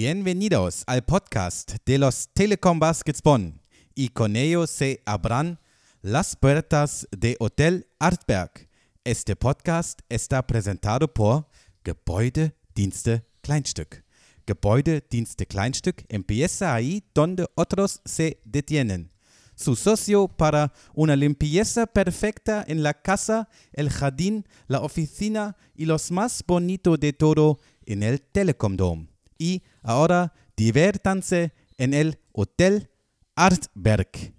Bienvenidos al podcast de los Telecom Baskets Bonn y con ellos se abran las puertas de Hotel Artberg. Este podcast está presentado por Gebäudedienste Kleinstück. Gebäudedienste Kleinstück empieza ahí donde otros se detienen. Su socio para una limpieza perfecta en la casa, el jardín, la oficina y los más bonito de todo en el Telecom Dome. Y ahora diviértanse en el Hotel Artberg.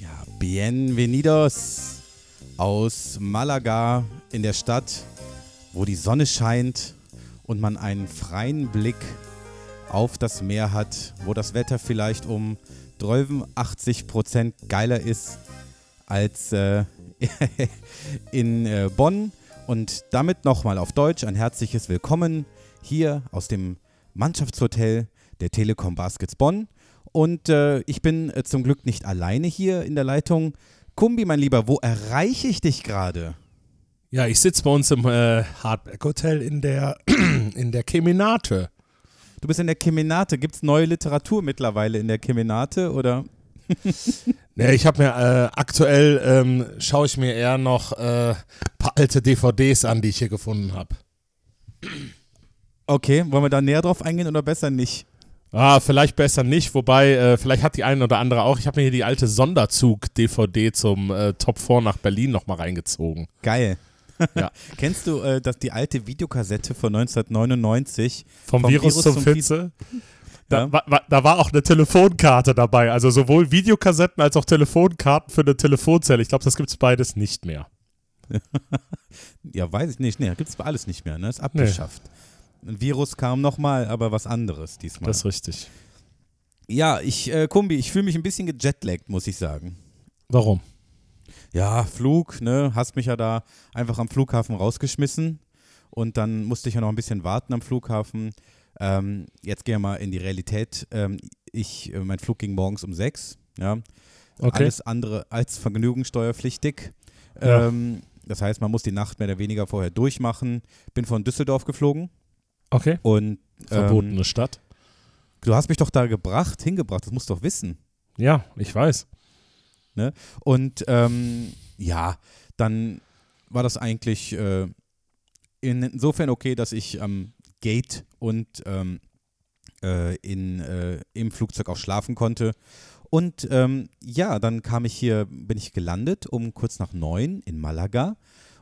Ja, bienvenidos aus Malaga in der Stadt, wo die Sonne scheint und man einen freien Blick auf das Meer hat, wo das Wetter vielleicht um 80 Prozent geiler ist als äh, in äh, Bonn. Und damit nochmal auf Deutsch ein herzliches Willkommen hier aus dem Mannschaftshotel der Telekom Baskets Bonn. Und äh, ich bin äh, zum Glück nicht alleine hier in der Leitung. Kumbi, mein Lieber, wo erreiche ich dich gerade? Ja, ich sitze bei uns im äh, Hardback Hotel in der, in der Kemenate. Du bist in der Kemenate. Gibt es neue Literatur mittlerweile in der Kemenate oder? Nee, ich habe mir äh, aktuell ähm, schaue ich mir eher noch ein äh, paar alte DVDs an, die ich hier gefunden habe. Okay, wollen wir da näher drauf eingehen oder besser nicht? Ah, vielleicht besser nicht, wobei, äh, vielleicht hat die eine oder andere auch. Ich habe mir hier die alte Sonderzug-DVD zum äh, Top 4 nach Berlin nochmal reingezogen. Geil. Ja. Kennst du äh, das, die alte Videokassette von 1999? Vom, Virus, zum, Fitze. Da, Ja. wa, da war auch eine Telefonkarte dabei. Also sowohl Videokassetten als auch Telefonkarten für eine Telefonzelle. Ich glaube, das gibt es beides nicht mehr. Ja, weiß ich nicht. Nee, gibt es alles nicht mehr. Ne? Ist abgeschafft. Ein Virus kam nochmal, aber was anderes diesmal. Das ist richtig. ja, ich, äh, Kumbi, ich fühle mich ein bisschen gejetlaggt, muss ich sagen. Warum? Ja, Flug, ne? Hast mich ja da einfach am Flughafen rausgeschmissen. Und dann musste ich ja noch ein bisschen warten am Flughafen. Ähm, jetzt gehen wir mal in die Realität. Ähm, ich, äh, mein Flug ging morgens um sechs. Ja. Okay. Alles andere als vergnügungssteuerpflichtig. Ja. Ähm, das heißt, man muss die Nacht mehr oder weniger vorher durchmachen. Bin von Düsseldorf geflogen Okay. und Verbotene ähm, Stadt. du hast mich doch da gebracht, hingebracht, das musst du doch wissen. Ja, ich weiß. Und ähm, ja, dann war das eigentlich äh, insofern okay, dass ich am Gate und ähm, äh, in, äh, im Flugzeug auch schlafen konnte. Und ähm, ja, dann kam ich hier, bin ich gelandet um kurz nach neun in Malaga.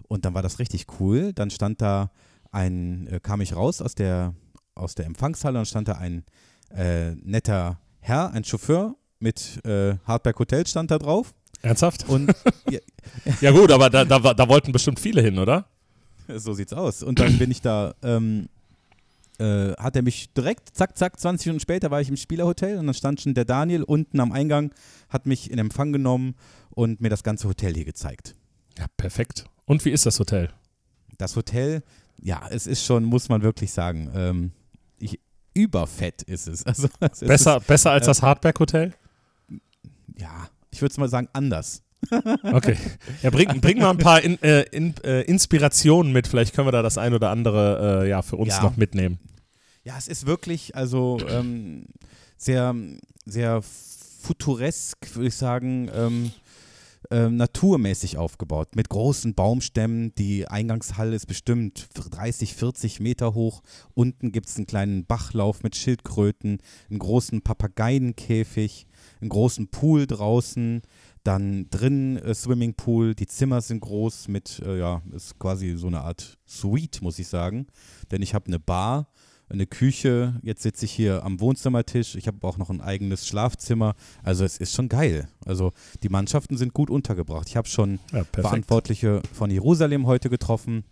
Und dann war das richtig cool. Dann stand da ein, äh, kam ich raus aus der, aus der Empfangshalle und stand da ein äh, netter Herr, ein Chauffeur mit äh, Hardberg Hotel stand da drauf. Ernsthaft? Und Ja gut, aber da, da, da wollten bestimmt viele hin, oder? so sieht's aus. Und dann bin ich da, ähm, äh, hat er mich direkt, zack, zack, 20 Minuten später war ich im Spielerhotel und dann stand schon der Daniel unten am Eingang, hat mich in Empfang genommen und mir das ganze Hotel hier gezeigt. Ja, perfekt. Und wie ist das Hotel? Das Hotel, ja, es ist schon, muss man wirklich sagen, ähm, ich, überfett ist es. Also, es Besser, besser als äh, das Hardback Hotel? Ist, ja, ich würde es mal sagen, anders. Okay. Ja, bring, bring mal ein paar in, äh, in, äh, Inspirationen mit. Vielleicht können wir da das ein oder andere äh, ja, für uns Ja. noch mitnehmen. Ja, es ist wirklich, also ähm, sehr, sehr futuresk, würde ich sagen, ähm, ähm, naturmäßig aufgebaut. Mit großen Baumstämmen. Die Eingangshalle ist bestimmt 30, 40 Meter hoch. Unten gibt es einen kleinen Bachlauf mit Schildkröten, einen großen Papageienkäfig, einen großen Pool draußen. Dann drin äh, Swimmingpool, die Zimmer sind groß mit, äh, ja, ist quasi so eine Art Suite, muss ich sagen. Denn ich habe eine Bar, eine Küche, jetzt sitze ich hier am Wohnzimmertisch, ich habe auch noch ein eigenes Schlafzimmer. Also es ist schon geil. Also die Mannschaften sind gut untergebracht. Ich habe schon Ja. Verantwortliche von Jerusalem heute getroffen,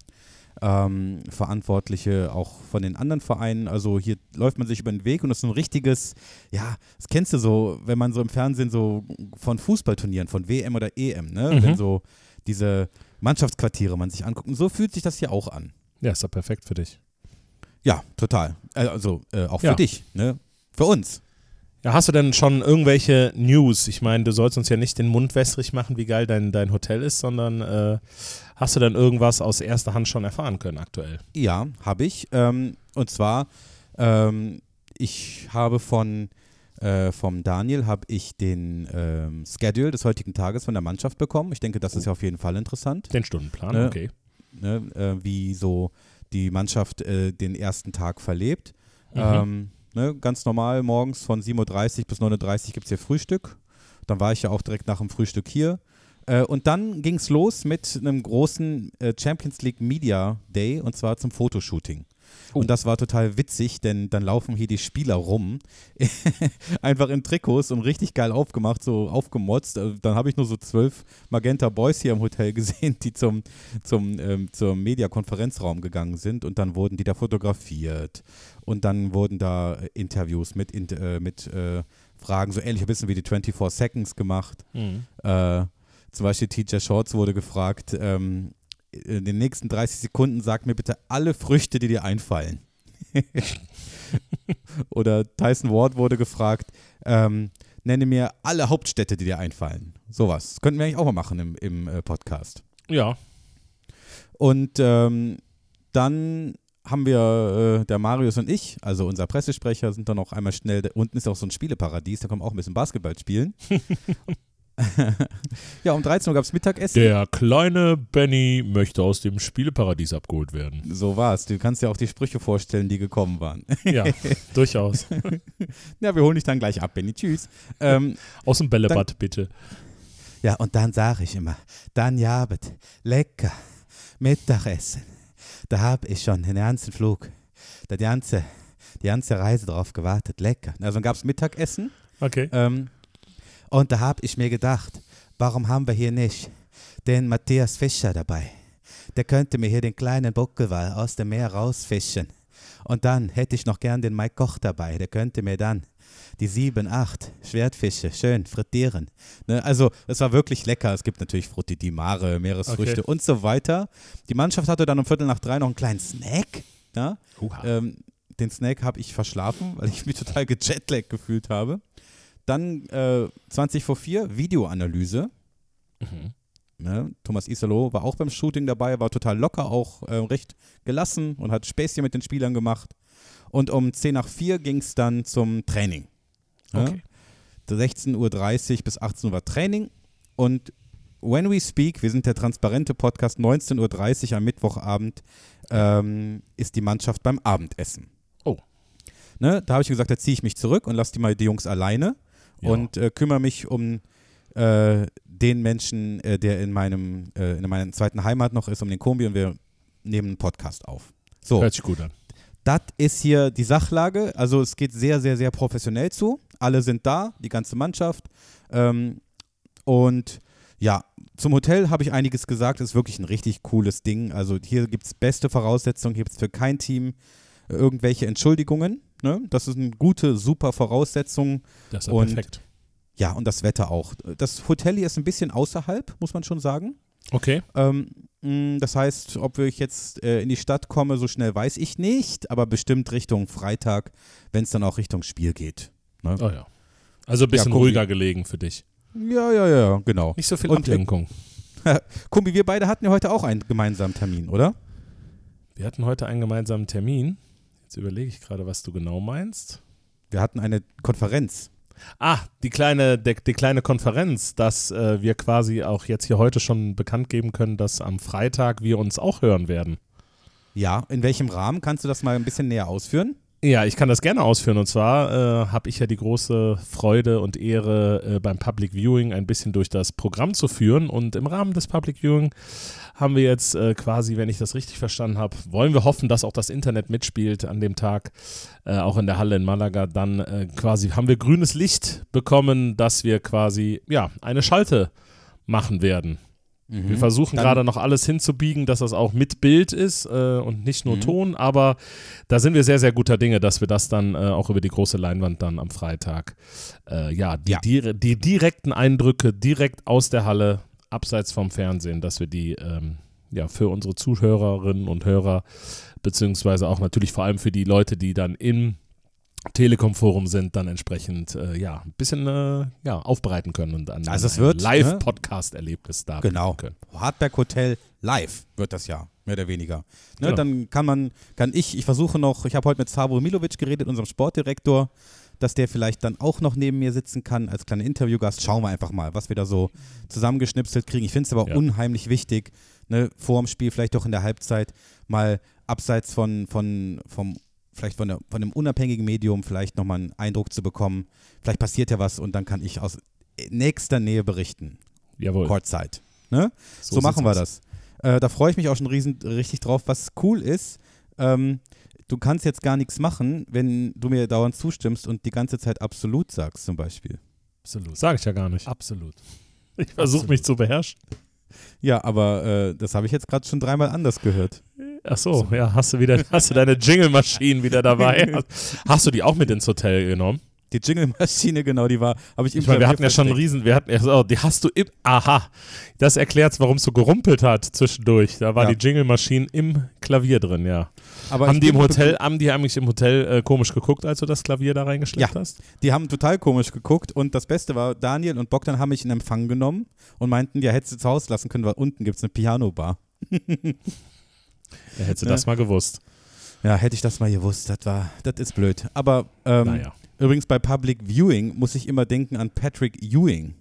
ähm, Verantwortliche auch von den anderen Vereinen. Also hier läuft man sich über den Weg und das ist ein richtiges, ja, das kennst du so, wenn man so im Fernsehen so von Fußballturnieren, von WM oder EM, ne? Mhm. Wenn so diese Mannschaftsquartiere man sich anguckt. Und so fühlt sich das hier auch an. Ja, ist doch perfekt für dich. Ja, total. Äh, Also äh, auch für Ja. dich, ne? Für uns. Ja, hast du denn schon irgendwelche News? Ich meine, du sollst uns ja nicht den Mund wässrig machen, wie geil dein, dein Hotel ist, sondern äh, hast du denn irgendwas aus erster Hand schon erfahren können aktuell? Ja, habe ich. Ähm, und zwar, ähm, ich habe von äh, vom Daniel habe ich den ähm, Schedule des heutigen Tages von der Mannschaft bekommen. Ich denke, das ist ja auf jeden Fall interessant, Den Stundenplan, Ne. okay. ne? äh, wie so die Mannschaft äh, den ersten Tag verlebt. Mhm. Ähm, ne? Ganz normal, morgens von 7.30 Uhr bis 9.30 Uhr gibt es hier Frühstück. Dann war ich ja auch direkt nach dem Frühstück hier. Äh, und dann ging es los mit einem großen äh, Champions League Media Day und zwar zum Fotoshooting. Oh. Und das war total witzig, denn dann laufen hier die Spieler rum, einfach in Trikots und richtig geil aufgemacht, so aufgemotzt. Äh, Dann habe ich nur so zwölf Magenta Boys hier im Hotel gesehen, die zum, zum, ähm, zum Mediakonferenzraum gegangen sind und dann wurden die da fotografiert und dann wurden da äh, Interviews mit, in, äh, mit äh, Fragen, so ähnlich ein bisschen wie die 24 Seconds gemacht. Mhm. Äh, zum Beispiel TJ Shorts wurde gefragt, ähm, in den nächsten 30 Sekunden sag mir bitte alle Früchte, die dir einfallen. Oder Tyson Ward wurde gefragt, ähm, nenne mir alle Hauptstädte, die dir einfallen. Sowas. Das könnten wir eigentlich auch mal machen im, im äh, Podcast. Ja, Und ähm, dann haben wir, äh, der Marius und ich, also unser Pressesprecher, sind dann auch einmal schnell, da unten ist auch so ein Spieleparadies, da kommen auch ein bisschen Basketball spielen. ja, um 13 Uhr gab es Mittagessen. der kleine Benny möchte aus dem Spieleparadies abgeholt werden. So war's. Du kannst dir auch die Sprüche vorstellen, die gekommen waren. Ja, durchaus. ja, wir holen dich dann gleich ab, Benny. Tschüss. Ähm, Aus dem Bällebad, bitte. ja, und dann sage ich immer, dann jabet, lecker, Mittagessen. Da habe ich schon den ganzen Flug, die ganze, die ganze Reise drauf gewartet. Lecker. Also dann gab es Mittagessen. Okay. Ähm, und da habe ich mir gedacht, warum haben wir hier nicht den Matthias Fischer dabei? Der könnte mir hier den kleinen Buckelwal aus dem Meer rausfischen. Und dann hätte ich noch gern den Mike Koch dabei. Der könnte mir dann die sieben, acht Schwertfische schön frittieren. Ne? Also, es war wirklich lecker. Es gibt natürlich Frutti di Mare, Meeresfrüchte Okay. und so weiter. Die Mannschaft hatte dann um Viertel nach drei noch einen kleinen Snack. Ja? Ähm, den Snack habe ich verschlafen, weil ich mich total gejetlaggt gefühlt habe. Dann äh, 20 vor 4, Videoanalyse. Mhm. Ne? Thomas Isalo war auch beim Shooting dabei, war total locker, auch äh, recht gelassen und hat Späßchen mit den Spielern gemacht. Und um 10 nach 4 ging es dann zum Training. Ne? Okay. 16.30 Uhr bis 18 Uhr war Training. Und when we speak, wir sind der transparente Podcast, 19.30 Uhr am Mittwochabend ähm, ist die Mannschaft beim Abendessen. Oh. Ne, da habe ich gesagt, da ziehe ich mich zurück und lasse die mal die Jungs alleine Ja. und äh, kümmere mich um äh, den Menschen, äh, der in meinem äh, in meiner zweiten Heimat noch ist, um den Kombi und wir nehmen einen Podcast auf. So, Hört sich gut an. das ist hier die Sachlage. Also es geht sehr, sehr, sehr professionell zu. Alle sind da, die ganze Mannschaft. Ähm, und ja, zum Hotel habe ich einiges gesagt. Es ist wirklich ein richtig cooles Ding. Also hier gibt es beste Voraussetzungen. Hier gibt es für kein Team irgendwelche Entschuldigungen. Ne? Das ist eine gute, super Voraussetzung. Das ist ja Und- perfekt. Ja, und das Wetter auch. Das Hotel hier ist ein bisschen außerhalb, muss man schon sagen. Okay. Ähm, mh, das heißt, ob ich jetzt äh, in die Stadt komme, so schnell weiß ich nicht, aber bestimmt Richtung Freitag, wenn es dann auch Richtung Spiel geht. Ne? Oh ja. Also ein bisschen Kombi. ruhiger gelegen für dich. Ja, ja, ja, genau. Nicht so viel Und, äh, Ablenkung. Kumbi, wir beide hatten ja heute auch einen gemeinsamen Termin, oder? Wir hatten heute einen gemeinsamen Termin. Jetzt überlege ich gerade, was du genau meinst. Wir hatten eine Konferenz. Ah, die kleine, die, die kleine Konferenz, dass äh, wir quasi auch jetzt hier heute schon bekannt geben können, dass am Freitag wir uns auch hören werden. Ja, in welchem Rahmen? Kannst du das mal ein bisschen näher ausführen? Ja, ich kann das gerne ausführen. Und zwar äh, habe ich ja die große Freude und Ehre, äh, beim Public Viewing ein bisschen durch das Programm zu führen. Und im Rahmen des Public Viewing haben wir jetzt äh, quasi, wenn ich das richtig verstanden habe, wollen wir hoffen, dass auch das Internet mitspielt an dem Tag, äh, auch in der Halle in Malaga. Dann äh, quasi haben wir grünes Licht bekommen, dass wir quasi ja eine Schalte machen werden. Wir versuchen gerade noch alles hinzubiegen, dass das auch mit Bild ist äh, und nicht nur Mhm. Ton, aber da sind wir sehr, sehr guter Dinge, dass wir das dann äh, auch über die große Leinwand dann am Freitag, äh, ja, die, Ja. Die, die direkten Eindrücke direkt aus der Halle, abseits vom Fernsehen, dass wir die ähm, ja, für unsere Zuhörerinnen und Hörer, beziehungsweise auch natürlich vor allem für die Leute, die dann im Telekom-Forum sind, dann entsprechend äh, ja, ein bisschen äh, ja, aufbereiten können und dann Also es ein wird, Live-Podcast-Erlebnis da Genau. können. Hardback Hotel live wird das ja, mehr oder weniger. Ne, Genau. Dann kann man, kann ich, ich versuche noch, ich habe heute mit Savo Milovic geredet, unserem Sportdirektor, dass der vielleicht dann auch noch neben mir sitzen kann als kleiner Interviewgast. Schauen wir einfach mal, was wir da so zusammengeschnipselt kriegen. Ich finde es aber Ja. unheimlich wichtig, ne, vor dem Spiel, vielleicht auch in der Halbzeit, mal abseits von, von, vom, vielleicht von, der, von einem unabhängigen Medium, vielleicht nochmal einen Eindruck zu bekommen. Vielleicht passiert ja was und dann kann ich aus nächster Nähe berichten. Jawohl. Kurzzeit. Ne? So, machen wir das. Äh, da freue ich mich auch schon riesen, richtig drauf. Was cool ist, ähm, du kannst jetzt gar nichts machen, wenn du mir dauernd zustimmst und die ganze Zeit absolut sagst, zum Beispiel. Absolut. Sage ich ja gar nicht. Absolut. Ich versuche mich zu beherrschen. Ja, aber äh, das habe ich jetzt gerade schon dreimal anders gehört. Ach so, ja, hast du wieder, hast du deine Jingle-Maschinen wieder dabei? Hast, hast du die auch mit ins Hotel genommen? Die Jingle-Maschine, genau, die war, habe ich Ich meine, wir hatten ja schon einen riesen, wir hatten, ja- oh, die hast du im, aha, das erklärt, warum es so gerumpelt hat zwischendurch. Da war Ja. die Jingle-Maschine im Klavier drin, ja. Aber haben die im Hotel, haben die eigentlich im Hotel äh, komisch geguckt, als du das Klavier da reingeschleppt Ja. hast? Die haben total komisch geguckt und das Beste war, Daniel und Bogdan haben mich in Empfang genommen und meinten, ja, hättest du zu Hause lassen können, weil unten gibt es eine Piano-Bar. Ja, hättest du Ne? das mal gewusst. Ja, hätte ich das mal gewusst, das war, das ist blöd. Aber ähm, naja. übrigens bei Public Viewing muss ich immer denken an Patrick Ewing.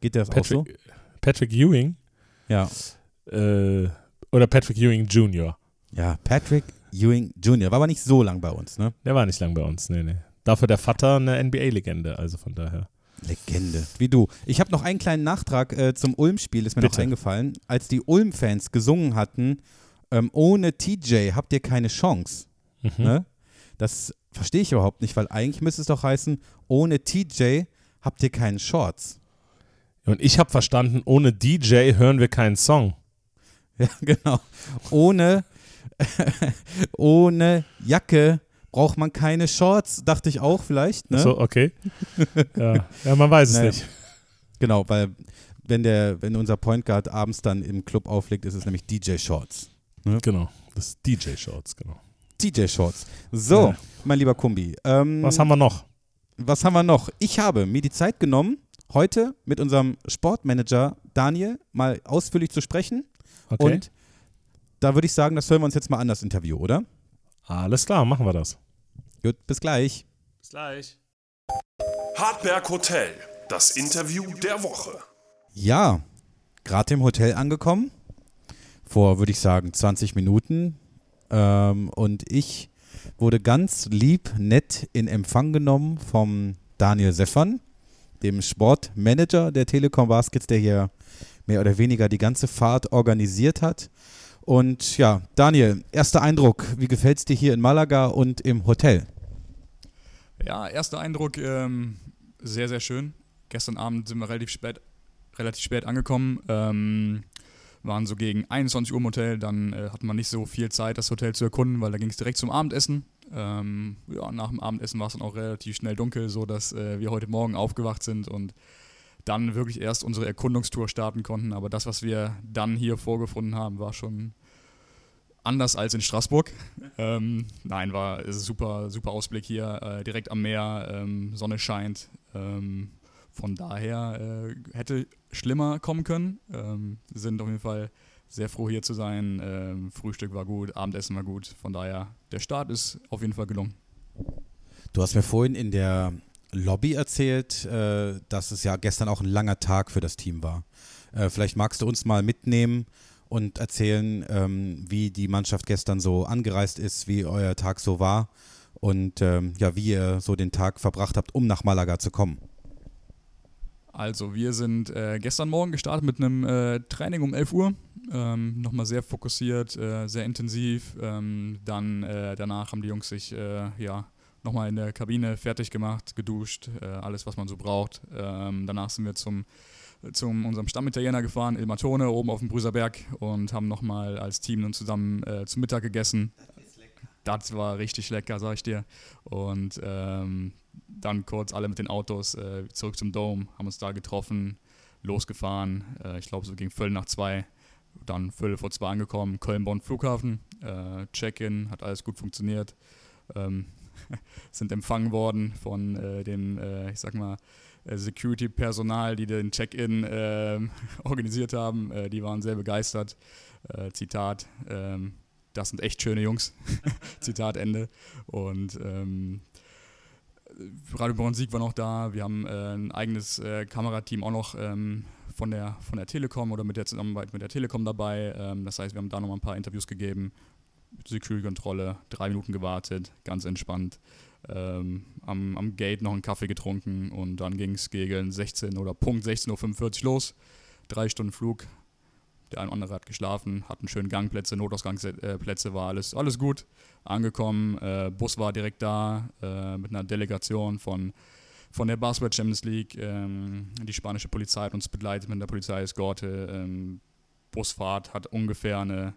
Geht der das auch so? Patrick, Patrick Ewing Ja. äh, oder Patrick Ewing Jr. Ja, Patrick Ewing Jr. War aber nicht so lang bei uns, ne? Der war nicht lang bei uns, nee, nee. Dafür der Vater eine NBA-Legende, also von daher. Legende. Wie du. Ich habe noch einen kleinen Nachtrag äh, zum Ulm-Spiel, ist mir noch Bitte. eingefallen. Als die Ulm-Fans gesungen hatten, ähm, ohne TJ habt ihr keine Chance. Mhm. Ne? Das verstehe ich überhaupt nicht, weil eigentlich müsste es doch heißen, ohne TJ habt ihr keinen Shorts. Und ich habe verstanden, ohne DJ hören wir keinen Song. Ja, genau. Ohne, ohne Jacke braucht man keine Shorts, dachte ich auch vielleicht. Ne? So, okay. ja. ja, man weiß es Naja. nicht. Genau, weil wenn, der, wenn unser Point Guard abends dann im Club auflegt, ist es nämlich DJ Shorts. Genau. Das ist DJ-Shorts, genau. DJ Shorts. So, Ja. mein lieber Kumbi. Ähm, Was haben wir noch? was haben wir noch? Ich habe mir die Zeit genommen, heute mit unserem Sportmanager Daniel mal ausführlich zu sprechen. Okay. Und da würde ich sagen, das hören wir uns jetzt mal an, das Interview, oder? Alles klar, machen wir das. Gut, bis gleich. Bis gleich. Hartberg Hotel, das Interview der Woche. Ja, gerade im Hotel angekommen. Vor, würde ich sagen, 20 Minuten. Ähm, und ich wurde ganz lieb, nett in Empfang genommen vom Daniel Seffern, dem Sportmanager der Telekom Baskets, der hier mehr oder weniger die ganze Fahrt organisiert hat. Und ja, Daniel, erster Eindruck, wie gefällt es dir hier in Malaga und im Hotel? Ja, erster Eindruck, ähm, sehr, sehr schön. Gestern Abend sind wir relativ spät, relativ spät angekommen. Ähm, waren so gegen 21 Uhr im Hotel, dann äh, hatten wir nicht so viel Zeit, das Hotel zu erkunden, weil da ging es direkt zum Abendessen. Ähm, ja, nach dem Abendessen war es dann auch relativ schnell dunkel, sodass äh, wir heute Morgen aufgewacht sind und dann wirklich erst unsere Erkundungstour starten konnten. Aber das, was wir dann hier vorgefunden haben, war schon anders als in Straßburg. ähm, nein, war ist ein super, super Ausblick hier, äh, direkt am Meer, ähm, Sonne scheint. Ähm, von daher äh, hätte schlimmer kommen können. Ähm, sind auf jeden Fall sehr froh hier zu sein. Ähm, Frühstück war gut, Abendessen war gut. Von daher, der Start ist auf jeden Fall gelungen. Du hast mir vorhin in der Lobby erzählt, äh, dass es ja gestern auch ein langer Tag für das Team war. Äh, vielleicht magst du uns mal mitnehmen und erzählen, ähm, wie die Mannschaft gestern so angereist ist, wie euer Tag so war und ähm, ja, wie ihr so den Tag verbracht habt, um nach Malaga zu kommen. Also wir sind äh, gestern Morgen gestartet mit einem äh, Training um 11 Uhr. Ähm, Nochmal sehr fokussiert, äh, sehr intensiv. Ähm, dann äh, danach haben die Jungs sich äh, ja, nochmal in der Kabine fertig gemacht, geduscht, äh, alles was man so braucht. Ähm, danach sind wir zum, zum unserem Stammitaliener gefahren, Il Matone, oben auf dem Brüserberg und haben nochmal als Team dann zusammen zum Mittag gegessen. Das war richtig lecker, sag ich dir. Und ähm, dann kurz alle mit den Autos äh, zurück zum Dome, haben uns da getroffen, losgefahren. Äh, ich glaube, so gegen Viertel nach zwei dann Viertel vor zwei angekommen, Köln-Bonn Flughafen, äh, Check-in, hat alles gut funktioniert. Ähm, sind empfangen worden von äh, dem, äh, ich sag mal, äh, Security-Personal, die den Check-in ähm, organisiert haben. Die waren sehr begeistert. Zitat, ähm, das sind echt schöne Jungs. Zitat Ende. Und ähm, Radio Born Sieg war noch da. Wir haben äh, ein eigenes äh, Kamerateam auch noch ähm, von, der, von der Telekom oder mit der Zusammenarbeit mit der Telekom dabei. Ähm, das heißt, wir haben da noch mal ein paar Interviews gegeben. Security-Kontrolle, drei Minuten gewartet, ganz entspannt. Ähm, am, am Gate noch einen Kaffee getrunken und dann ging es gegen 16 oder Punkt 16.45 Uhr los. Drei Stunden Flug. Der eine oder andere hat geschlafen, hatten schöne Gangplätze, Notausgangsplätze, war alles, alles gut. Angekommen, äh, Bus war direkt da äh, mit einer Delegation von, von der Basketball Champions League. Ähm, die spanische Polizei hat uns begleitet mit der Polizeieskorte. Ähm, Busfahrt hat ungefähr eine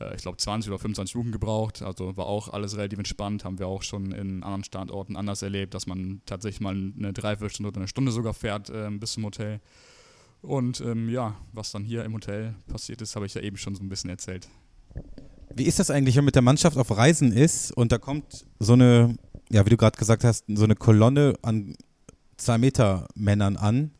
äh, ich glaube, 20 oder 25 Minuten gebraucht. Also war auch alles relativ entspannt. Haben wir auch schon in anderen Standorten anders erlebt, dass man tatsächlich mal eine Dreiviertelstunde oder eine Stunde sogar fährt äh, bis zum Hotel. Und ähm, ja, was dann hier im Hotel passiert ist, habe ich ja eben schon so ein bisschen erzählt. Wie ist das eigentlich, wenn man mit der Mannschaft auf Reisen ist und da kommt so eine, ja, wie du gerade gesagt hast, so eine Kolonne an zwei Meter Männern an?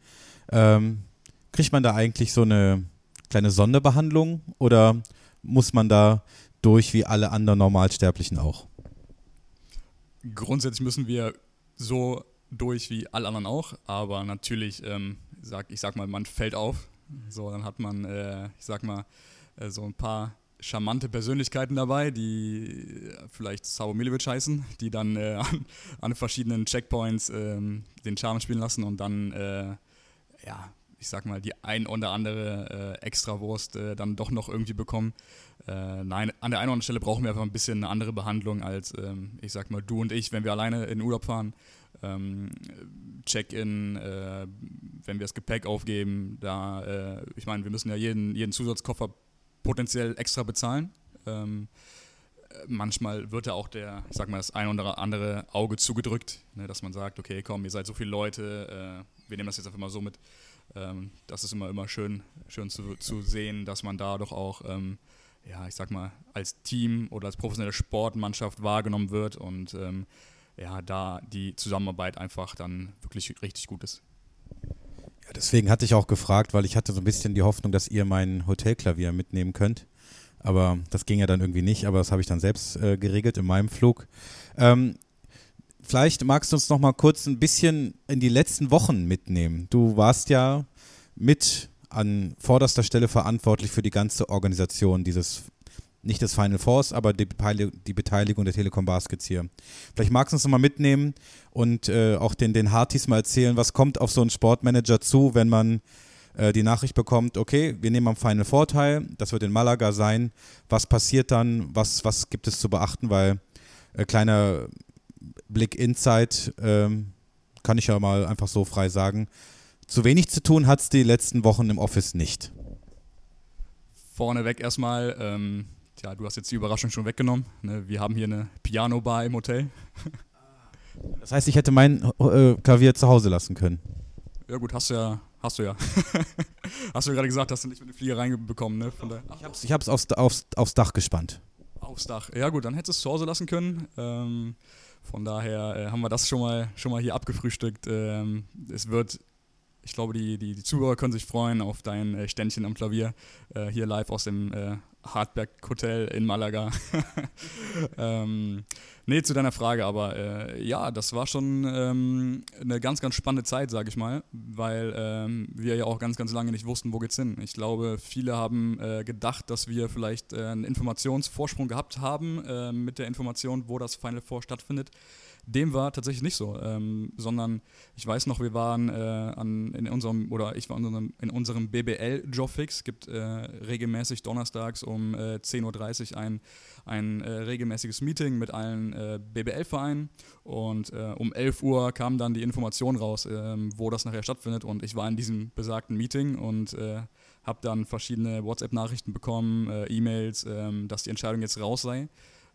Ähm, kriegt man da eigentlich so eine kleine Sonderbehandlung oder muss man da durch wie alle anderen Normalsterblichen auch? Grundsätzlich müssen wir so durch wie alle anderen auch, aber natürlich, ähm, sag, ich sag mal, man fällt auf. So, dann hat man, äh, ich sag mal, äh, so ein paar charmante Persönlichkeiten dabei, die äh, vielleicht Savo Milovic heißen, die dann äh, an, an, verschiedenen Checkpoints ähm, den Charme spielen lassen und dann, äh, ja, ich sag mal, die ein oder andere äh, Extrawurst äh, dann doch noch irgendwie bekommen. Äh, nein, an der einen oder anderen Stelle brauchen wir einfach ein bisschen eine andere Behandlung als, ähm, ich sag mal, du und ich, wenn wir alleine in den Urlaub fahren. Ähm, Check-in, äh, wenn wir das Gepäck aufgeben, da, äh, ich meine, wir müssen ja jeden, jeden Zusatzkoffer potenziell extra bezahlen. Ähm, manchmal wird ja auch der, ich sag mal, das ein oder andere Auge zugedrückt, ne, dass man sagt, okay, komm, ihr seid so viele Leute, äh, wir nehmen das jetzt einfach mal so mit ähm, das ist immer, immer schön, schön zu, zu sehen, dass man da doch auch, ähm, ja, ich sag mal, als Team oder als professionelle Sportmannschaft wahrgenommen wird und ähm, ja, da die Zusammenarbeit einfach dann wirklich richtig gut ist. Ja, deswegen hatte ich auch gefragt, weil ich hatte so ein bisschen die Hoffnung, dass ihr mein Hotelklavier mitnehmen könnt. Aber das ging ja dann irgendwie nicht, aber das habe ich dann selbst äh, geregelt in meinem Flug. Ähm, vielleicht magst du uns noch mal kurz ein bisschen in die letzten Wochen mitnehmen. Du warst ja mit an vorderster Stelle verantwortlich für die ganze Organisation dieses, nicht des Final Force, aber die, Beteiligung der Telekom Baskets hier. Vielleicht magst du uns noch mal mitnehmen und äh, auch den, den Hartis mal erzählen, was kommt auf so einen Sportmanager zu, wenn man äh, die Nachricht bekommt, okay, wir nehmen am Final Vorteil, das wird in Malaga sein. Was passiert dann? Was, was gibt es zu beachten? Weil äh, kleiner Blick Inside, ähm, kann ich ja mal einfach so frei sagen. Zu wenig zu tun hat es die letzten Wochen im Office nicht. Vorneweg erstmal, ähm, tja, du hast jetzt die Überraschung schon weggenommen. Ne? Wir haben hier eine Piano-Bar im Hotel. Das heißt, ich hätte mein äh, Klavier zu Hause lassen können. Ja gut, hast du ja, hast du ja. hast du ja gerade gesagt, hast du nicht mit dem Flieger reinbekommen, ne? Von der, ich hab's, ich hab's aufs, aufs, aufs Dach gespannt. Aufs Dach. Ja gut, dann hättest du es zu Hause lassen können. Ähm, von daher äh, haben wir das schon mal, schon mal hier abgefrühstückt. Ähm, es wird, ich glaube, die, die, die Zuhörer können sich freuen auf dein äh, Ständchen am Klavier. Äh, hier live aus dem äh, Hardberg Hotel in Malaga. ähm, nee, zu deiner Frage, aber äh, ja, das war schon ähm, eine ganz, ganz spannende Zeit, sage ich mal, weil ähm, wir ja auch ganz, ganz lange nicht wussten, wo geht's hin. Ich glaube, viele haben äh, gedacht, dass wir vielleicht äh, einen Informationsvorsprung gehabt haben äh, mit der Information, wo das Final Four stattfindet. Dem war tatsächlich nicht so, ähm, sondern ich weiß noch, wir waren äh, an, in unserem, oder ich war in unserem, in unserem BBL-Jobfix, gibt äh, regelmäßig donnerstags um äh, 10.30 Uhr ein, ein äh, regelmäßiges Meeting mit allen äh, BBL-Vereinen und äh, um 11 Uhr kam dann die Information raus, ähm, wo das nachher stattfindet. Und ich war in diesem besagten Meeting und habe dann verschiedene WhatsApp-Nachrichten bekommen, E-Mails, ähm, dass die Entscheidung jetzt raus sei.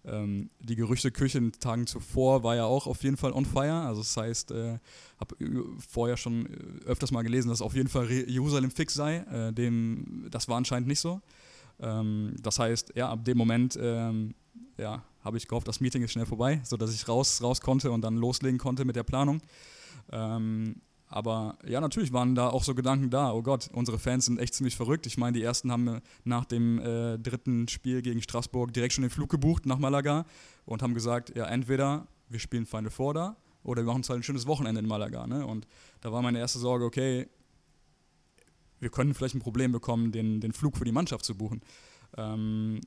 Ähm, die Gerüchteküche in den Tagen zuvor war ja auch auf jeden Fall on fire. Also das heißt, äh, habe vorher schon äh, öfters mal gelesen, dass auf jeden Fall Jerusalem fix sei. Äh, dem, das war anscheinend nicht so. Ähm, das heißt, ja, ab dem Moment ähm, ja, habe ich gehofft, das Meeting ist schnell vorbei, sodass ich raus, raus konnte und dann loslegen konnte mit der Planung. Ähm, aber ja, natürlich waren da auch so Gedanken da. Oh Gott, unsere Fans sind echt ziemlich verrückt. Ich meine, die ersten haben nach dem äh, dritten Spiel gegen Straßburg direkt schon den Flug gebucht nach Malaga und haben gesagt, ja, entweder wir spielen Final Four da oder wir machen uns halt ein schönes Wochenende in Malaga. Ne? Und da war meine erste Sorge, okay, wir können vielleicht ein Problem bekommen, den, den Flug für die Mannschaft zu buchen. Ähm,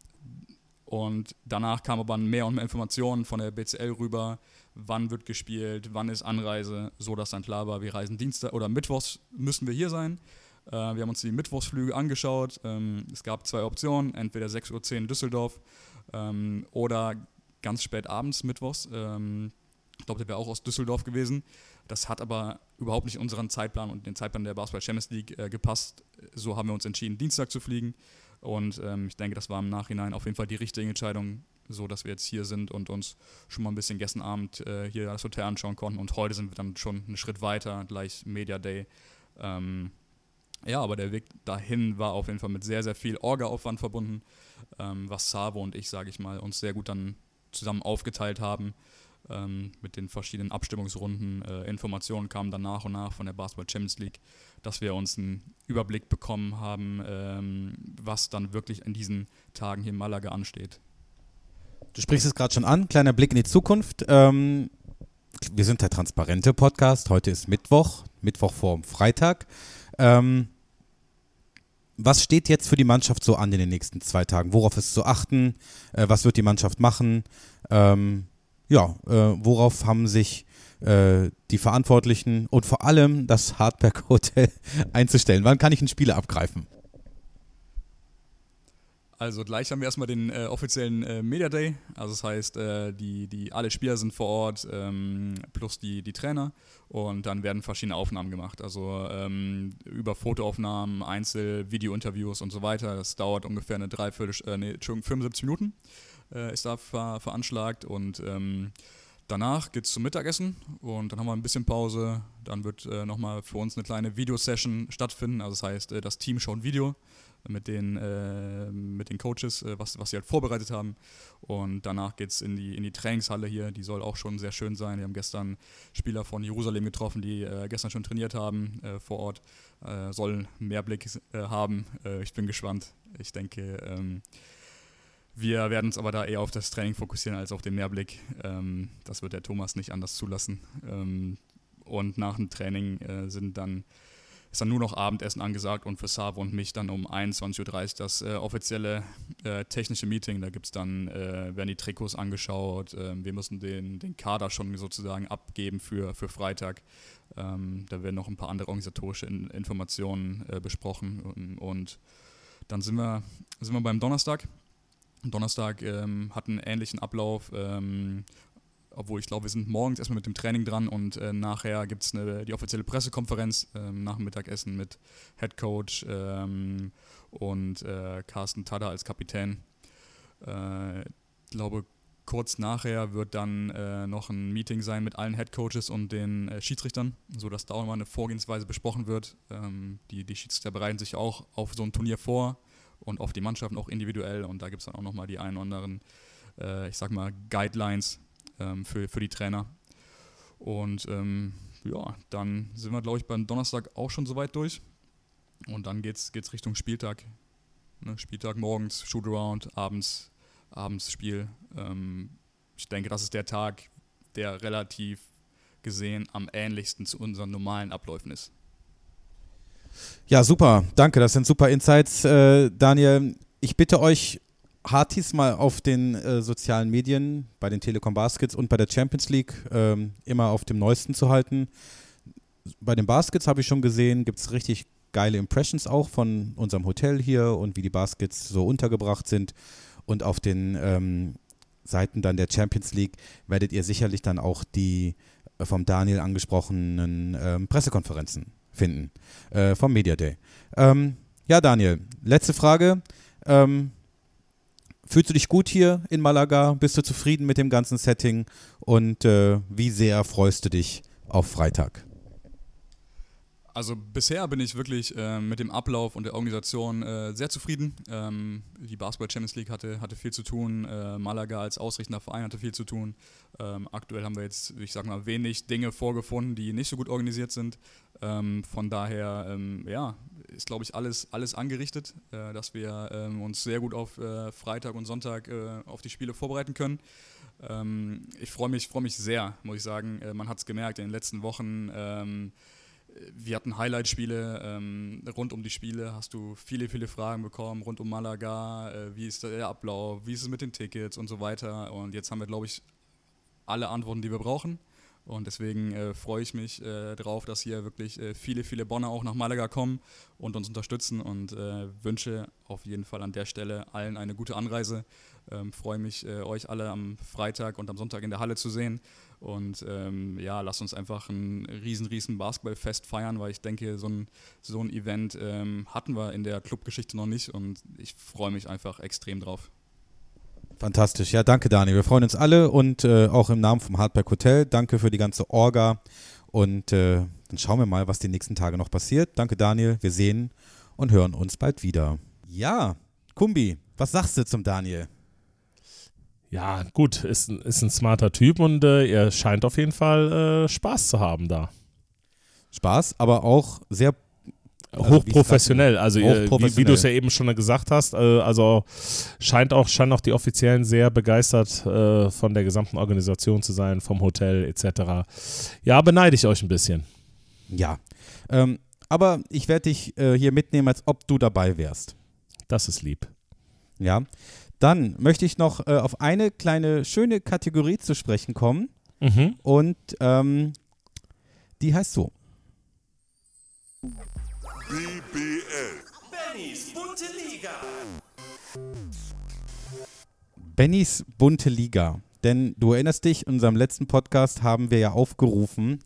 und danach kamen aber mehr und mehr Informationen von der BCL rüber, wann wird gespielt, wann ist Anreise, so dass dann klar war, wir reisen Dienstag oder Mittwochs müssen wir hier sein. Äh, wir haben uns die Mittwochsflüge angeschaut. Ähm, es gab zwei Optionen, entweder 6.10 Uhr in Düsseldorf ähm, oder ganz spät abends Mittwochs. Ähm, ich glaube, der wäre auch aus Düsseldorf gewesen. Das hat aber überhaupt nicht unseren Zeitplan und den Zeitplan der Basketball Champions League äh, gepasst. So haben wir uns entschieden, Dienstag zu fliegen. Und ähm, ich denke, das war im Nachhinein auf jeden Fall die richtige Entscheidung, so dass wir jetzt hier sind und uns schon mal ein bisschen gestern Abend äh, hier das Hotel anschauen konnten. Und heute sind wir dann schon einen Schritt weiter, gleich Media Day. Ähm, ja, aber der Weg dahin war auf jeden Fall mit sehr, sehr viel Orga-Aufwand verbunden, ähm, was Savo und ich, sage ich mal, uns sehr gut dann zusammen aufgeteilt haben ähm, mit den verschiedenen Abstimmungsrunden. Äh, Informationen kamen dann nach und nach von der Basketball Champions League, dass wir uns einen Überblick bekommen haben, ähm, was dann wirklich in diesen Tagen hier in Malaga ansteht. Du sprichst es gerade schon an, kleiner Blick in die Zukunft. Ähm, wir sind der transparente Podcast. Heute ist Mittwoch, Mittwoch vor Freitag. Ähm, was steht jetzt für die Mannschaft so an in den nächsten zwei Tagen? Worauf ist zu achten? Äh, was wird die Mannschaft machen? Ähm, ja, äh, worauf haben sich äh, die Verantwortlichen und vor allem das Hardback Hotel einzustellen? Wann kann ich einen Spieler abgreifen? Also gleich haben wir erstmal den äh, offiziellen äh, Media Day. Also das heißt, äh, die, die, alle Spieler sind vor Ort, ähm, plus die, die Trainer. Und dann werden verschiedene Aufnahmen gemacht. Also ähm, über Fotoaufnahmen, Einzel-, Video-Interviews und so weiter. Das dauert ungefähr eine Dreiviertel, äh, nee, 75 Minuten äh, ist da ver veranschlagt. Und ähm, danach geht es zum Mittagessen und dann haben wir ein bisschen Pause. Dann wird äh, nochmal für uns eine kleine Videosession stattfinden. Also das heißt, äh, das Team schaut ein Video mit den, äh, mit den Coaches, äh, was, was sie halt vorbereitet haben. Und danach geht es in die, in die Trainingshalle hier, die soll auch schon sehr schön sein. Wir haben gestern Spieler von Jerusalem getroffen, die äh, gestern schon trainiert haben äh, vor Ort, äh, sollen mehr Blick haben. ich bin gespannt. Ich denke, ähm, wir werden uns aber da eher auf das Training fokussieren als auf den Mehrblick. Ähm, das wird der Thomas nicht anders zulassen. Ähm, und nach dem Training sind dann ist dann nur noch Abendessen angesagt und für Savo und mich dann um 21.30 Uhr das äh, offizielle äh, technische Meeting. Da gibt's dann, äh, werden die Trikots angeschaut. Ähm, wir müssen den, den Kader schon sozusagen abgeben für, für Freitag. Ähm, da werden noch ein paar andere organisatorische in, Informationen äh, besprochen und, und, dann sind wir, sind wir beim Donnerstag. Donnerstag ähm, hat einen ähnlichen Ablauf. Ähm, obwohl ich glaube, wir sind morgens erstmal mit dem Training dran und äh, nachher gibt es die offizielle Pressekonferenz ähm, nach dem Mittagessen mit Head Coach ähm, und äh, Carsten Tada als Kapitän. Äh, ich glaube, kurz nachher wird dann äh, noch ein Meeting sein mit allen Head Coaches und den äh, Schiedsrichtern, sodass da auch mal eine Vorgehensweise besprochen wird. Ähm, die, die Schiedsrichter bereiten sich auch auf so ein Turnier vor und auf die Mannschaften auch individuell und da gibt es dann auch nochmal die einen oder anderen, äh, ich sag mal, Guidelines, ähm, für, für die Trainer. Und ähm, ja, dann sind wir, glaube ich, beim Donnerstag auch schon soweit durch. Und dann geht es Richtung Spieltag. Ne, Spieltag morgens, Shootaround, abends, abends Spiel. Ähm, ich denke, das ist der Tag, der relativ gesehen am ähnlichsten zu unseren normalen Abläufen ist. Ja, super. Danke, das sind super Insights, äh, Daniel. Ich bitte euch, Hartis mal auf den äh, sozialen Medien, bei den Telekom Baskets und bei der Champions League ähm, immer auf dem Neuesten zu halten. Bei den Baskets habe ich schon gesehen, gibt es richtig geile Impressions auch von unserem Hotel hier und wie die Baskets so untergebracht sind. Und auf den ähm, Seiten dann der Champions League werdet ihr sicherlich dann auch die äh, vom Daniel angesprochenen ähm, Pressekonferenzen finden, äh, vom Media Day. Ähm, ja, Daniel, letzte Frage. Ähm, Fühlst du dich gut hier in Malaga? Bist du zufrieden mit dem ganzen Setting? Und äh, wie sehr freust du dich auf Freitag? Also bisher bin ich wirklich äh, mit dem Ablauf und der Organisation äh, sehr zufrieden. Ähm, die Basketball Champions League hatte, hatte viel zu tun, äh, Malaga als ausrichtender Verein hatte viel zu tun. Ähm, aktuell haben wir jetzt, ich sag mal, wenig Dinge vorgefunden, die nicht so gut organisiert sind. Ähm, von daher, ähm, ja, ist glaube ich alles, alles angerichtet, äh, dass wir ähm, uns sehr gut auf äh, Freitag und Sonntag äh, auf die Spiele vorbereiten können. Ähm, ich freue mich, freu mich sehr, muss ich sagen. man hat es gemerkt in den letzten Wochen wir hatten Highlight-Spiele ähm, rund um die Spiele, hast du viele, viele Fragen bekommen rund um Malaga, äh, wie ist der Ablauf, wie ist es mit den Tickets und so weiter. Und jetzt haben wir, glaube ich, alle Antworten, die wir brauchen. Und deswegen äh, freue ich mich äh, darauf, dass hier wirklich äh, viele, viele Bonner auch nach Malaga kommen und uns unterstützen und äh, wünsche auf jeden Fall an der Stelle allen eine gute Anreise. Ähm, freue mich, äh, euch alle am Freitag und am Sonntag in der Halle zu sehen. Und ähm, ja, lasst uns einfach ein riesen, riesen Basketballfest feiern, weil ich denke, so ein, so ein Event ähm, hatten wir in der Clubgeschichte noch nicht und ich freue mich einfach extrem drauf. Fantastisch. Ja, danke, Dani. Wir freuen uns alle und äh, auch im Namen vom Hardback Hotel. Danke für die ganze Orga. Und äh, dann schauen wir mal, was die nächsten Tage noch passiert. Danke, Daniel. Wir sehen und hören uns bald wieder. Ja, Kumbi, was sagst du zum Daniel? Ja, gut, ist, ist ein smarter Typ und äh, er scheint auf jeden Fall äh, Spaß zu haben da. Spaß, aber auch sehr also hochprofessionell. Also hochprofessionell. wie, wie du es ja eben schon gesagt hast, äh, also scheint auch, scheinen auch die Offiziellen sehr begeistert äh, von der gesamten Organisation zu sein, vom Hotel etc. Ja, beneide ich euch ein bisschen. Ja, ähm, aber ich werde dich äh, hier mitnehmen, als ob du dabei wärst. Das ist lieb. Ja, dann möchte ich noch äh, auf eine kleine schöne Kategorie zu sprechen kommen. Mhm. Und ähm, die heißt so. BBL. Bennys bunte Liga. Bennys bunte Liga. Denn du erinnerst dich, in unserem letzten Podcast haben wir ja aufgerufen,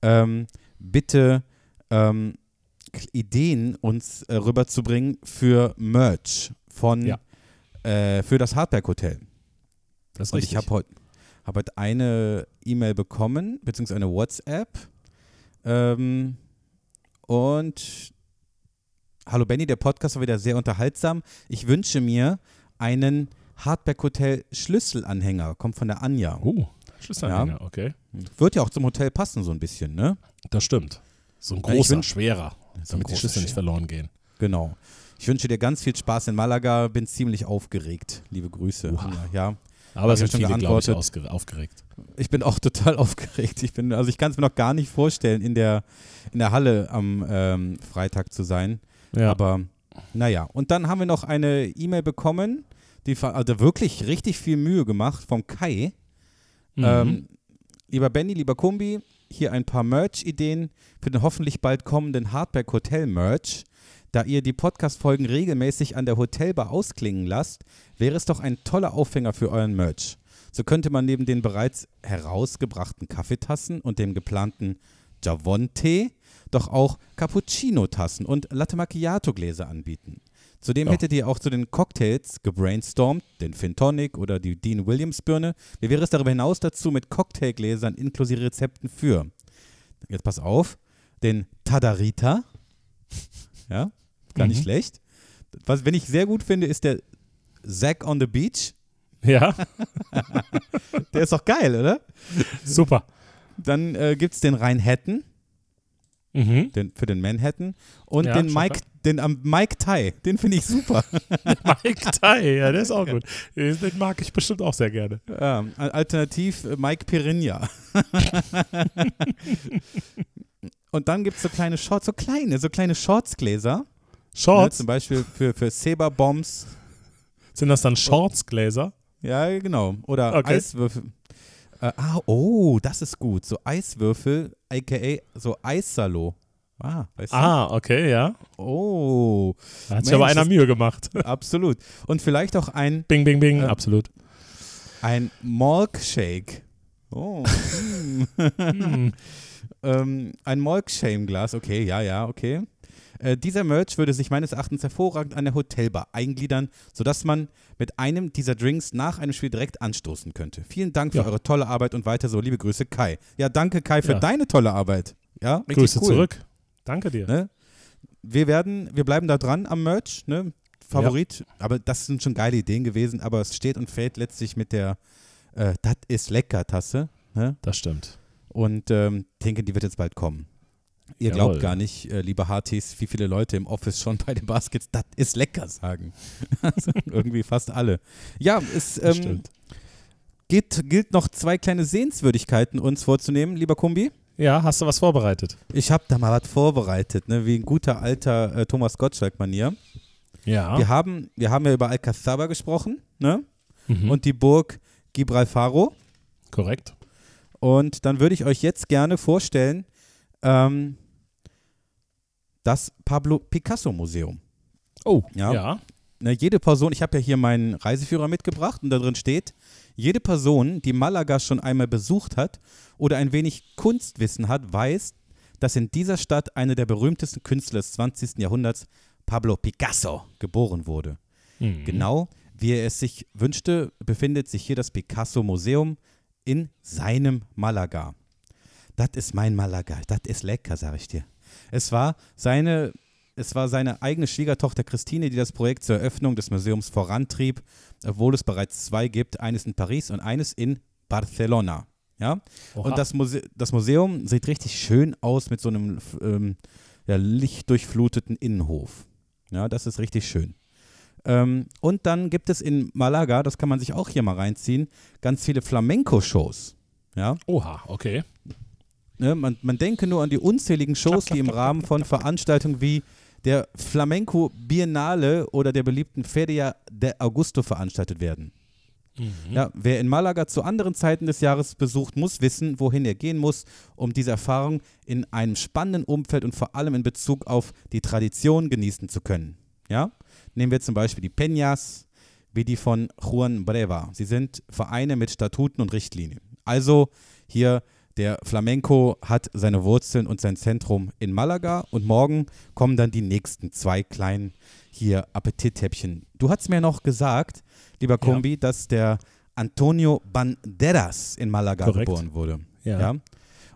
ähm, bitte ähm, Ideen uns äh, rüberzubringen für Merch von ja äh, für das Hardback Hotel. Das ist Und richtig. ich habe heute hab heut eine E-Mail bekommen, beziehungsweise eine WhatsApp. Ähm, und Hallo Benny, der Podcast war wieder sehr unterhaltsam. Ich wünsche mir einen Hardback Hotel Schlüsselanhänger. Kommt von der Anja. Oh, Schlüsselanhänger, ja. okay. Wird ja auch zum Hotel passen, so ein bisschen, ne? Das stimmt. So ein großer, schwerer, so damit die Schlüssel nicht verloren gehen. Genau. Ich wünsche dir ganz viel Spaß in Malaga. Bin ziemlich aufgeregt. Liebe Grüße. Wow. Ja. Aber es sind schon viele, glaube ich, aufgeregt. Ich bin auch total aufgeregt. Ich bin, also ich kann es mir noch gar nicht vorstellen, in der, in der Halle am ähm, Freitag zu sein. Ja. Aber naja. Und dann haben wir noch eine E-Mail bekommen, die also wirklich richtig viel Mühe gemacht vom Kai. Mhm. Ähm, lieber Benny, lieber Kumbi, hier ein paar Merch-Ideen für den hoffentlich bald kommenden Hardback Hotel Merch. Da ihr die Podcast-Folgen regelmäßig an der Hotelbar ausklingen lasst, wäre es doch ein toller Aufhänger für euren Merch. So könnte man neben den bereits herausgebrachten Kaffeetassen und dem geplanten Javon-Tee doch auch Cappuccino-Tassen und Latte Macchiato-Gläser anbieten. Zudem oh. hättet ihr auch zu den Cocktails gebrainstormt, den Fintonic oder die Dean Williams Birne. Wie wäre es darüber hinaus dazu mit Cocktailgläsern inklusive Rezepten für, jetzt pass auf, den Tadarita, ja, Gar nicht mhm. schlecht. Was, wenn ich sehr gut finde, ist der Zack on the Beach. Ja. der ist doch geil, oder? Super. Dann äh, gibt es den Rheinhetten. Mhm. Den, für den Manhattan. Und ja, den Mike, den um, Mike Tai, den finde ich super. Mike Tai, ja, der ist auch gut. Den mag ich bestimmt auch sehr gerne. Ja, alternativ äh, Mike Pirinha. Und dann gibt es so kleine Shorts, so kleine, so kleine Shortsgläser. Shorts? Ne, zum Beispiel für, für Saber-Bombs. Sind das dann Shortsgläser? Ja, genau. Oder okay. Eiswürfel. Äh, ah, oh, das ist gut. So Eiswürfel, aka so Eissalo. Ah, weißt du? ah, okay, ja. Oh. Da hat sich aber einer Mühe gemacht. Absolut. Und vielleicht auch ein. Bing, bing, bing, äh, absolut. Ein Milkshake. Oh. hm. ähm, ein Milkshame-Glas, okay, ja, ja, okay. Äh, dieser Merch würde sich meines Erachtens hervorragend an der Hotelbar eingliedern, sodass man mit einem dieser Drinks nach einem Spiel direkt anstoßen könnte. Vielen Dank für Ja. eure tolle Arbeit und weiter so. Liebe Grüße, Kai. Ja, danke, Kai, für Ja. deine tolle Arbeit. Ja, richtig Grüße cool. zurück. Danke dir. Ne? Wir werden, wir bleiben da dran am Merch, ne? Favorit, aber das sind schon geile Ideen gewesen, aber es steht und fällt letztlich mit der äh, Das ist lecker Tasse. Ne? Das stimmt. Und ähm, denke, die wird jetzt bald kommen. Ihr Jawohl. glaubt gar nicht, äh, liebe Hartis, wie viele Leute im Office schon bei den Baskets das ist lecker sagen. also, irgendwie fast alle. Ja, es ähm, stimmt. geht, gilt noch zwei kleine Sehenswürdigkeiten uns vorzunehmen, lieber Kumbi. Ja, hast du was vorbereitet? Ich habe da mal was vorbereitet, ne? wie ein guter alter äh, Thomas Gottschalk-Manier. Ja. Wir, haben, wir haben ja über Alcazaba gesprochen ne? Mhm. und die Burg Gibralfaro. Korrekt. Und dann würde ich euch jetzt gerne vorstellen, ähm, das Pablo Picasso Museum. Oh, Ja. ja. Ne, jede Person, ich habe ja hier meinen Reiseführer mitgebracht und da drin steht, jede Person, die Malaga schon einmal besucht hat oder ein wenig Kunstwissen hat, weiß, dass in dieser Stadt einer der berühmtesten Künstler des 20. Jahrhunderts, Pablo Picasso, geboren wurde. Mhm. Genau wie er es sich wünschte, befindet sich hier das Picasso Museum in seinem Malaga. Das ist mein Malaga, das ist lecker, sag ich dir. Es war seine, es war seine eigene Schwiegertochter Christine, die das Projekt zur Eröffnung des Museums vorantrieb, obwohl es bereits zwei gibt, eines in Paris und eines in Barcelona. Ja? Oha. Und das, Muse das Museum sieht richtig schön aus mit so einem ähm, ja, lichtdurchfluteten Innenhof. Ja, das ist richtig schön. Ähm, und dann gibt es in Malaga, das kann man sich auch hier mal reinziehen, ganz viele Flamenco-Shows. Ja, Oha, okay. Ne, man, man denke nur an die unzähligen Shows, die im Rahmen von Veranstaltungen wie der Flamenco Biennale oder der beliebten Feria de Augusto veranstaltet werden. Mhm. Ja, wer in Malaga zu anderen Zeiten des Jahres besucht, muss wissen, wohin er gehen muss, um diese Erfahrung in einem spannenden Umfeld und vor allem in Bezug auf die Tradition genießen zu können. Ja? Nehmen wir zum Beispiel die Peñas, wie die von Juan Breva. Sie sind Vereine mit Statuten und Richtlinien. Also hier der Flamenco hat seine Wurzeln und sein Zentrum in Malaga und morgen kommen dann die nächsten zwei kleinen hier Appetithäppchen. Du hast mir noch gesagt, lieber Kombi, dass der Antonio Banderas in Malaga Korrekt. geboren wurde. Ja. Ja. Und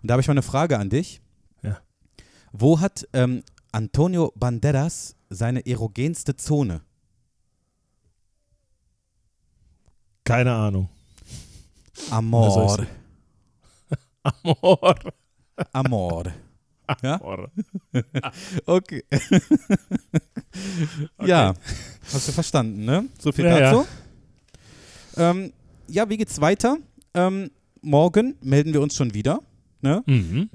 da habe ich mal eine Frage an dich. Ja. Wo hat ähm, Antonio Banderas seine erogenste Zone? Keine Ahnung. Amor. Amor. Amor. Ja? Amor. Okay. Ja, hast du verstanden, ne? So viel Ja, dazu. Ähm, ja, wie geht's weiter? Ähm, morgen melden wir uns schon wieder. Ne? Mhm.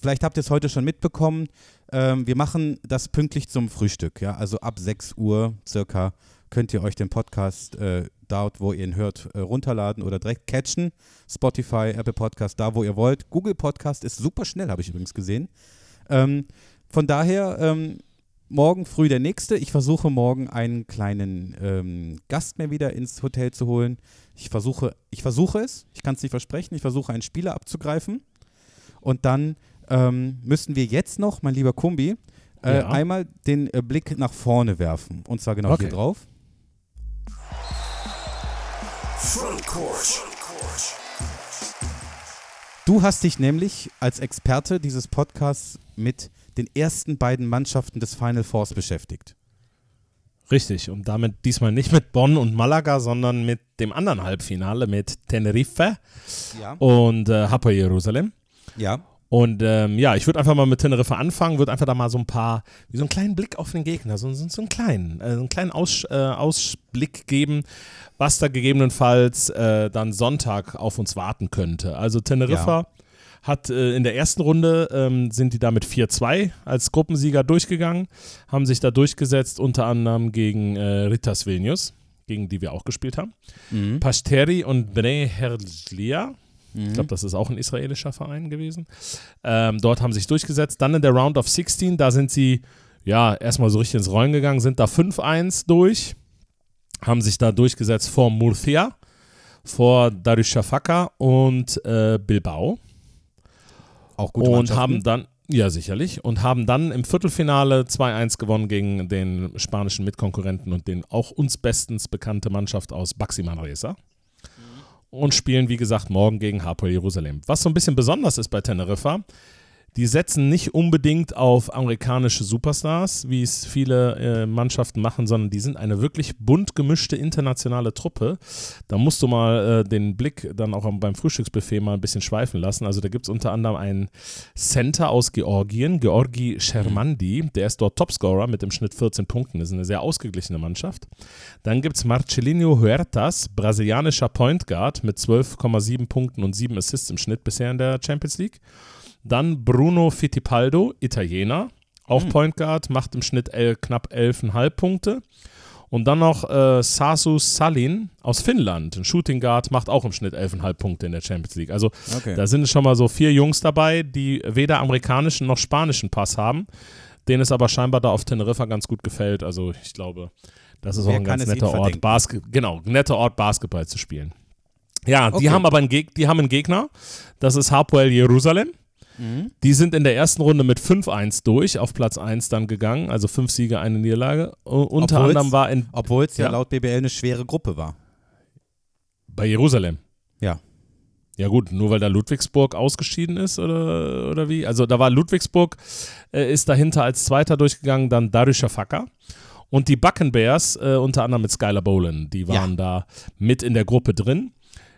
Vielleicht habt ihr es heute schon mitbekommen. Ähm, wir machen das pünktlich zum Frühstück. Ja? Also ab 6 Uhr circa könnt ihr euch den Podcast äh, dort, wo ihr ihn hört, äh, runterladen oder direkt catchen. Spotify, Apple Podcast, da wo ihr wollt. Google Podcast ist super schnell, habe ich übrigens gesehen. Ähm, von daher, ähm, morgen früh der nächste. Ich versuche morgen einen kleinen ähm, Gast mehr wieder ins Hotel zu holen. Ich versuche, ich versuche es, ich kann es nicht versprechen, ich versuche einen Spieler abzugreifen. Und dann ähm, müssen wir jetzt noch, mein lieber Kumbi, äh, Ja. einmal den äh, Blick nach vorne werfen. Und zwar genau Okay. hier drauf. Frontcourt. Du hast dich nämlich als Experte dieses Podcasts mit den ersten beiden Mannschaften des Final Fours beschäftigt. Richtig. Und damit diesmal nicht mit Bonn und Malaga, sondern mit dem anderen Halbfinale mit Tenerife Ja. und äh, Hapoel Jerusalem. Ja. Und ähm, ja, ich würde einfach mal mit Tenerife anfangen, würde einfach da mal so ein paar, wie so einen kleinen Blick auf den Gegner, so, so, so einen kleinen, äh, einen kleinen Aus, äh, Ausblick geben, was da gegebenenfalls äh, dann Sonntag auf uns warten könnte. Also Teneriffa hat äh, in der ersten Runde ähm, sind die da mit 4-2 als Gruppensieger durchgegangen, haben sich da durchgesetzt, unter anderem gegen äh, Ritas Vilnius, gegen die wir auch gespielt haben. Mhm. Pashteri und Bnei Ich glaube, das ist auch ein israelischer Verein gewesen. Ähm, dort haben sie sich durchgesetzt. Dann in der Round of 16, da sind sie ja erstmal so richtig ins Rollen gegangen, sind da 5-1 durch, haben sich da durchgesetzt vor Murcia, vor Darüşşafaka und äh, Bilbao Auch gute und haben dann Ja, sicherlich. Und haben dann im Viertelfinale 2-1 gewonnen gegen den spanischen Mitkonkurrenten und den auch uns bestens bekannte Mannschaft aus Baxi Manresa. Und spielen, wie gesagt, morgen gegen Hapoel Jerusalem. Was so ein bisschen besonders ist bei Teneriffa, die setzen nicht unbedingt auf amerikanische Superstars, wie es viele äh, Mannschaften machen, sondern die sind eine wirklich bunt gemischte internationale Truppe. Da musst du mal äh, den Blick dann auch beim Frühstücksbuffet mal ein bisschen schweifen lassen. Also da gibt es unter anderem einen Center aus Georgien, Georgi Shermandi, der ist dort Topscorer mit im Schnitt 14 Punkten. Das ist eine sehr ausgeglichene Mannschaft. Dann gibt es Marcelinho Huertas, brasilianischer Point Guard mit 12,7 Punkten und 7 Assists im Schnitt bisher in der Champions League. Dann Bruno Fittipaldo, Italiener, auch Mhm. Point Guard, macht im Schnitt el, knapp 11,5 Punkte. Und dann noch äh, Sasu Salin aus Finnland, ein Shooting Guard, macht auch im Schnitt 11,5 Punkte in der Champions League. Also Okay. da sind schon mal so vier Jungs dabei, die weder amerikanischen noch spanischen Pass haben, denen es aber scheinbar da auf Teneriffa ganz gut gefällt. Also ich glaube, das ist Wer auch ein ganz netter Ort? Basket, genau, netter Ort Basketball zu spielen. Ja, die Okay. haben aber einen, Geg die haben einen Gegner, das ist Hapoel Jerusalem. Mhm. Die sind in der ersten Runde mit 5-1 durch, auf Platz 1 dann gegangen, also fünf Siege, eine Niederlage. U- unter Obwohl's- anderem war in, Obwohl es ja. Ja. laut BBL eine schwere Gruppe war. bei Jerusalem. Ja. Ja gut, nur weil da Ludwigsburg ausgeschieden ist oder, oder wie? Also da war Ludwigsburg, äh, ist dahinter als Zweiter durchgegangen, dann Darüşşafaka Fakka. Und die Bucken Bears, äh, unter anderem mit Skylar Boland, die waren da mit in der Gruppe drin.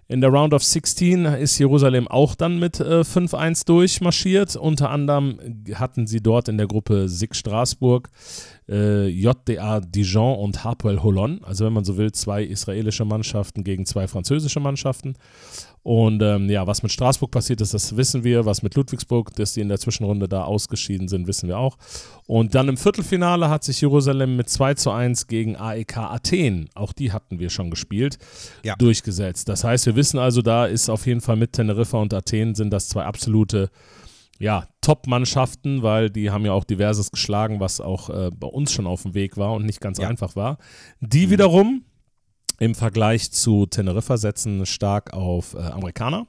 In der Round of 16 ist Jerusalem auch dann mit äh, 5-1 durchmarschiert. Unter anderem hatten sie dort in der Gruppe SIG Straßburg, äh, JDA Dijon und Hapoel Holon. Also wenn man so will, zwei israelische Mannschaften gegen zwei französische Mannschaften. Und ähm, ja, was mit Straßburg passiert ist, das wissen wir. Was mit Ludwigsburg, dass die in der Zwischenrunde da ausgeschieden sind, wissen wir auch. Und dann im Viertelfinale hat sich Jerusalem mit 2 zu 1 gegen AEK Athen, auch die hatten wir schon gespielt, Ja. durchgesetzt. Das heißt, wir wissen also, da ist auf jeden Fall mit Teneriffa und Athen sind das zwei absolute ja, Top-Mannschaften, weil die haben ja auch diverses geschlagen, was auch äh, bei uns schon auf dem Weg war und nicht ganz Ja. einfach war. Die wiederum im Vergleich zu Teneriffa setzen stark auf äh, Amerikaner.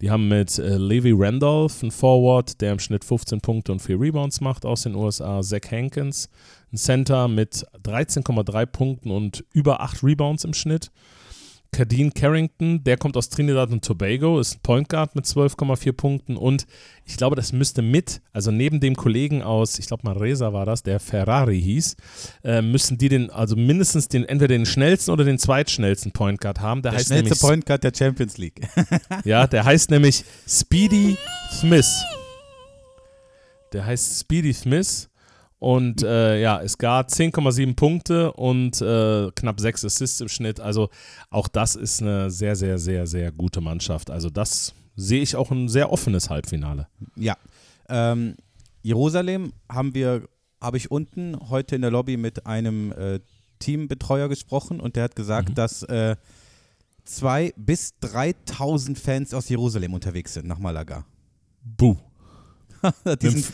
Die haben mit äh, Levi Randolph einen Forward, der im Schnitt 15 Punkte und 4 Rebounds macht aus den USA. Zach Hankins, ein Center mit 13,3 Punkten und über 8 Rebounds im Schnitt. Kadeen Carrington, der kommt aus Trinidad und Tobago, ist ein Point Guard mit 12,4 Punkten und ich glaube, das müsste mit, also neben dem Kollegen aus, ich glaube Maresa war das, der Ferrari hieß, äh, müssen die den, also mindestens den, entweder den schnellsten oder den zweitschnellsten Point Guard haben. Der, Der heißt schnellste nämlich, Point Guard der Champions League. ja, der heißt nämlich Speedy Smith. Der heißt Speedy Smith. Und äh, ja, es gab 10,7 Punkte und äh, knapp 6 Assists im Schnitt. Also auch das ist eine sehr, sehr, sehr, sehr gute Mannschaft. Also das sehe ich auch ein sehr offenes Halbfinale. Ja. Ähm, Jerusalem haben wir, habe ich unten heute in der Lobby mit einem äh, Teambetreuer gesprochen und der hat gesagt, Mhm. dass äh, zwei bis 3000 Fans aus Jerusalem unterwegs sind nach Malaga. Buh. die sind,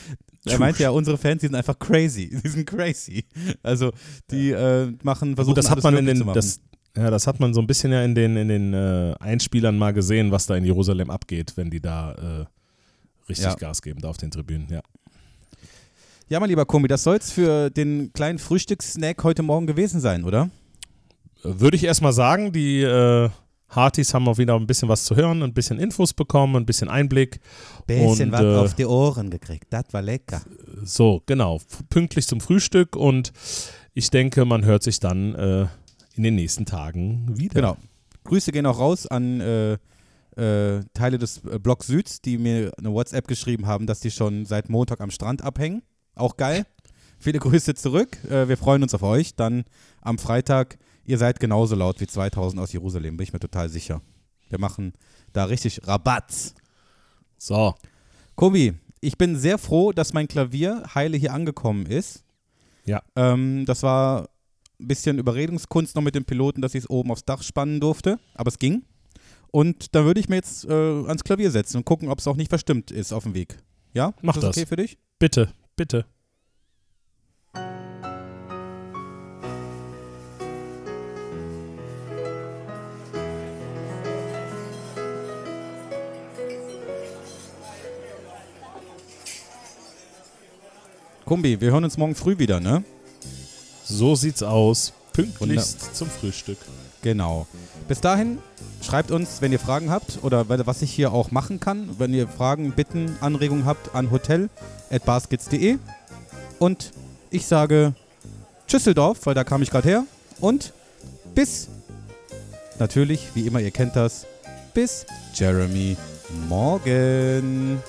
er meinte ja, unsere Fans, die sind einfach crazy. Die sind crazy. Also die äh, machen, versuchen Gut, das hat man in den, machen. das, ja, das hat man so ein bisschen ja in den, in den äh, Einspielern mal gesehen, was da in Jerusalem abgeht, wenn die da äh, richtig Ja. Gas geben, da auf den Tribünen. Ja. ja, mein lieber Kombi, das soll es für den kleinen Frühstückssnack heute Morgen gewesen sein, oder? Würde ich erstmal sagen, die äh, Hartis haben auch wieder ein bisschen was zu hören, ein bisschen Infos bekommen, ein bisschen Einblick. Bisschen Und, was äh, auf die Ohren gekriegt. Das war lecker. So, genau, pünktlich zum Frühstück und ich denke, man hört sich dann äh, in den nächsten Tagen wieder. Genau. Grüße gehen auch raus an äh, äh, Teile des äh, Block Süds, die mir eine WhatsApp geschrieben haben, dass die schon seit Montag am Strand abhängen. Auch geil. Viele Grüße zurück. Äh, wir freuen uns auf euch. Dann am Freitag, ihr seid genauso laut wie 2000 aus Jerusalem, bin ich mir total sicher. Wir machen da richtig Rabatt. So, Kobi, ich bin sehr froh, dass mein Klavier heile hier angekommen ist. Ja. Ähm, das war ein bisschen Überredungskunst noch mit dem Piloten, dass ich es oben aufs Dach spannen durfte, aber es ging. Und da würde ich mir jetzt äh, ans Klavier setzen und gucken, ob es auch nicht verstimmt ist auf dem Weg. Ja? Mach ist das. das. okay für dich? bitte, bitte. Kumbi, wir hören uns morgen früh wieder, ne? So sieht's aus. Pünktlichst zum Frühstück. Genau. Bis dahin, schreibt uns, wenn ihr Fragen habt oder was ich hier auch machen kann. Wenn ihr Fragen, Bitten, Anregungen habt an hotel.baskets.de. Und ich sage Tschüsseldorf, weil da kam ich gerade her. Und bis, natürlich, wie immer, ihr kennt das, bis Jeremy morgen.